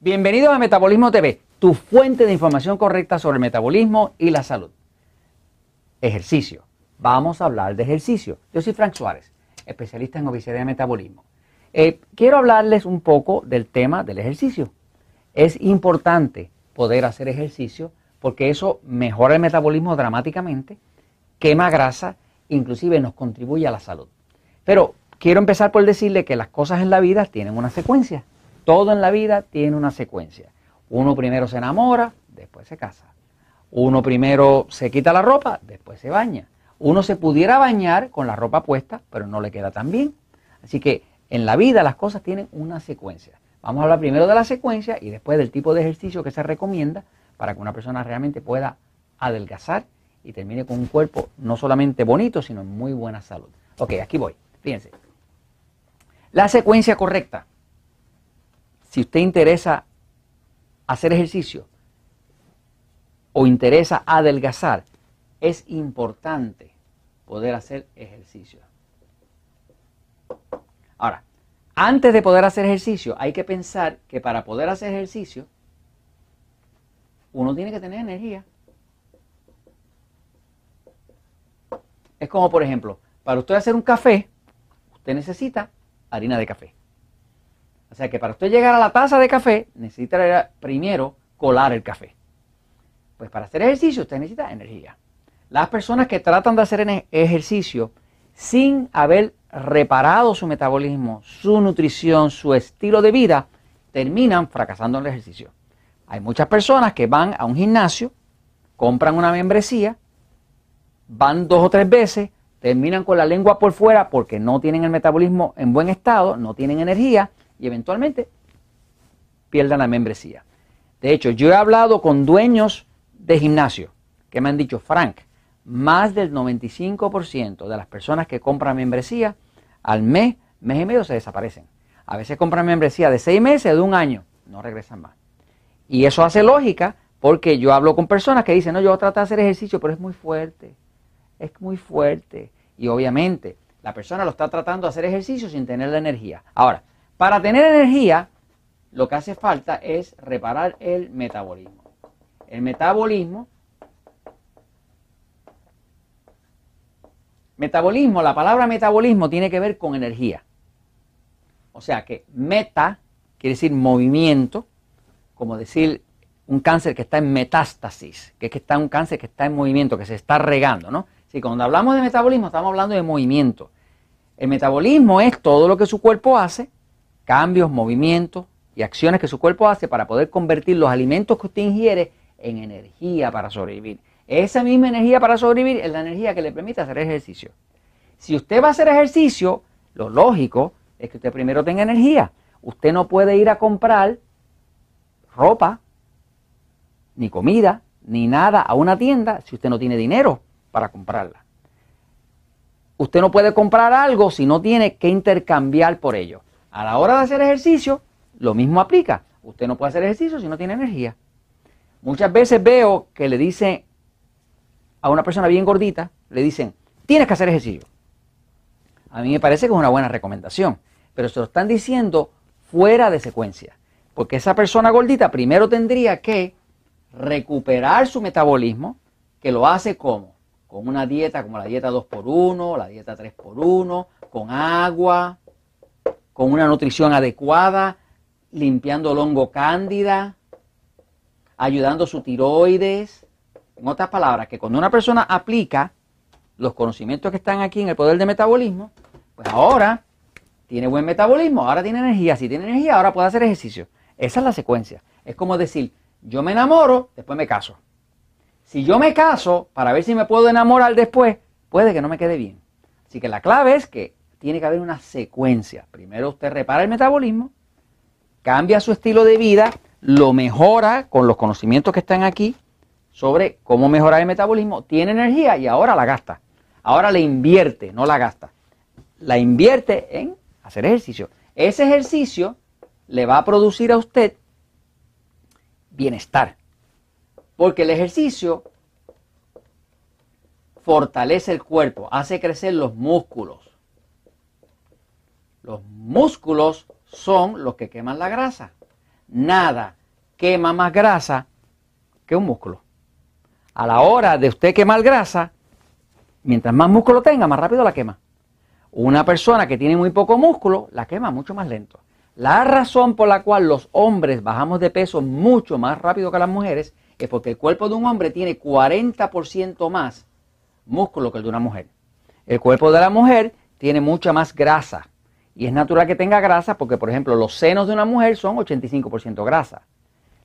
Bienvenidos a Metabolismo TV, tu fuente de información correcta sobre el metabolismo y la salud. Ejercicio. Vamos a hablar de ejercicio. Yo soy Frank Suárez, especialista en obesidad y metabolismo. Eh, quiero hablarles un poco del tema del ejercicio. Es importante poder hacer ejercicio porque eso mejora el metabolismo dramáticamente, quema grasa, inclusive nos contribuye a la salud. Pero quiero empezar por decirle que las cosas en la vida tienen una secuencia. Todo en la vida tiene una secuencia. Uno primero se enamora, después se casa. Uno primero se quita la ropa, después se baña. Uno se pudiera bañar con la ropa puesta, pero no le queda tan bien. Así que en la vida las cosas tienen una secuencia. Vamos a hablar primero de la secuencia y después del tipo de ejercicio que se recomienda para que una persona realmente pueda adelgazar y termine con un cuerpo no solamente bonito, sino en muy buena salud. Ok, aquí voy. Fíjense. La secuencia correcta si usted interesa hacer ejercicio o interesa adelgazar, es importante poder hacer ejercicio. Ahora, antes de poder hacer ejercicio, hay que pensar que para poder hacer ejercicio, uno tiene que tener energía. Es como, por ejemplo, para usted hacer un café, usted necesita harina de café. O sea que para usted llegar a la taza de café, necesita primero colar el café. Pues para hacer ejercicio usted necesita energía. Las personas que tratan de hacer ejercicio sin haber reparado su metabolismo, su nutrición, su estilo de vida, terminan fracasando en el ejercicio. Hay muchas personas que van a un gimnasio, compran una membresía, van dos o tres veces, terminan con la lengua por fuera porque no tienen el metabolismo en buen estado, no tienen energía y eventualmente pierdan la membresía. De hecho, yo he hablado con dueños de gimnasio que me han dicho, Frank, más del 95% de las personas que compran membresía al mes, mes y medio se desaparecen. A veces compran membresía de seis meses, de un año, no regresan más. Y eso hace lógica porque yo hablo con personas que dicen, no, yo voy a tratar de hacer ejercicio, pero es muy fuerte, es muy fuerte. Y obviamente la persona lo está tratando de hacer ejercicio sin tener la energía. Ahora, para tener energía, lo que hace falta es reparar el metabolismo. El metabolismo, metabolismo, la palabra metabolismo tiene que ver con energía. O sea que meta quiere decir movimiento, como decir un cáncer que está en metástasis, que es que está un cáncer que está en movimiento, que se está regando, ¿no? Si cuando hablamos de metabolismo estamos hablando de movimiento. El metabolismo es todo lo que su cuerpo hace cambios, movimientos y acciones que su cuerpo hace para poder convertir los alimentos que usted ingiere en energía para sobrevivir. Esa misma energía para sobrevivir es la energía que le permite hacer ejercicio. Si usted va a hacer ejercicio, lo lógico es que usted primero tenga energía. Usted no puede ir a comprar ropa, ni comida, ni nada a una tienda si usted no tiene dinero para comprarla. Usted no puede comprar algo si no tiene que intercambiar por ello. A la hora de hacer ejercicio, lo mismo aplica. Usted no puede hacer ejercicio si no tiene energía. Muchas veces veo que le dicen a una persona bien gordita, le dicen, tienes que hacer ejercicio. A mí me parece que es una buena recomendación, pero se lo están diciendo fuera de secuencia. Porque esa persona gordita primero tendría que recuperar su metabolismo, que lo hace como? Con una dieta como la dieta 2x1, la dieta 3x1, con agua, con una nutrición adecuada, limpiando el hongo cándida, ayudando su tiroides. En otras palabras, que cuando una persona aplica los conocimientos que están aquí en el poder de metabolismo, pues ahora tiene buen metabolismo, ahora tiene energía. Si tiene energía, ahora puede hacer ejercicio. Esa es la secuencia. Es como decir, yo me enamoro, después me caso. Si yo me caso para ver si me puedo enamorar después, puede que no me quede bien. Así que la clave es que tiene que haber una secuencia. Primero usted repara el metabolismo, cambia su estilo de vida, lo mejora con los conocimientos que están aquí sobre cómo mejorar el metabolismo, tiene energía y ahora la gasta. Ahora le invierte, no la gasta. La invierte en hacer ejercicio. Ese ejercicio le va a producir a usted bienestar. Porque el ejercicio fortalece el cuerpo, hace crecer los músculos, los músculos son los que queman la grasa. nada quema más grasa que un músculo. A la hora de usted quemar grasa, mientras más músculo tenga, más rápido la quema. Una persona que tiene muy poco músculo, la quema mucho más lento. La razón por la cual los hombres bajamos de peso mucho más rápido que las mujeres es porque el cuerpo de un hombre tiene 40% más músculo que el de una mujer. El cuerpo de la mujer tiene mucha más grasa. Y es natural que tenga grasa porque, por ejemplo, los senos de una mujer son 85% grasa.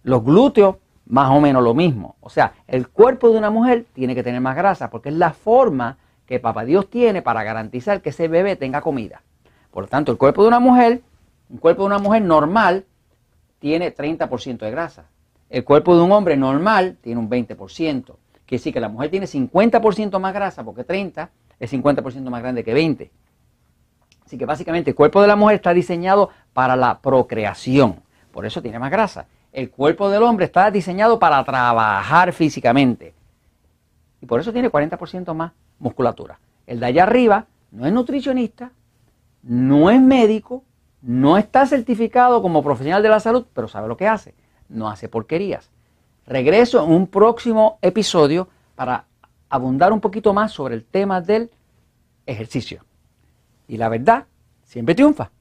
Los glúteos, más o menos lo mismo. O sea, el cuerpo de una mujer tiene que tener más grasa porque es la forma que Papá Dios tiene para garantizar que ese bebé tenga comida. Por lo tanto, el cuerpo de una mujer, un cuerpo de una mujer normal, tiene 30% de grasa. El cuerpo de un hombre normal tiene un 20%. Quiere decir que la mujer tiene 50% más grasa porque 30 es 50% más grande que 20. Así que básicamente el cuerpo de la mujer está diseñado para la procreación, por eso tiene más grasa. El cuerpo del hombre está diseñado para trabajar físicamente y por eso tiene 40% más musculatura. El de allá arriba no es nutricionista, no es médico, no está certificado como profesional de la salud, pero sabe lo que hace. No hace porquerías. Regreso en un próximo episodio para abundar un poquito más sobre el tema del ejercicio. Y la verdad siempre triunfa.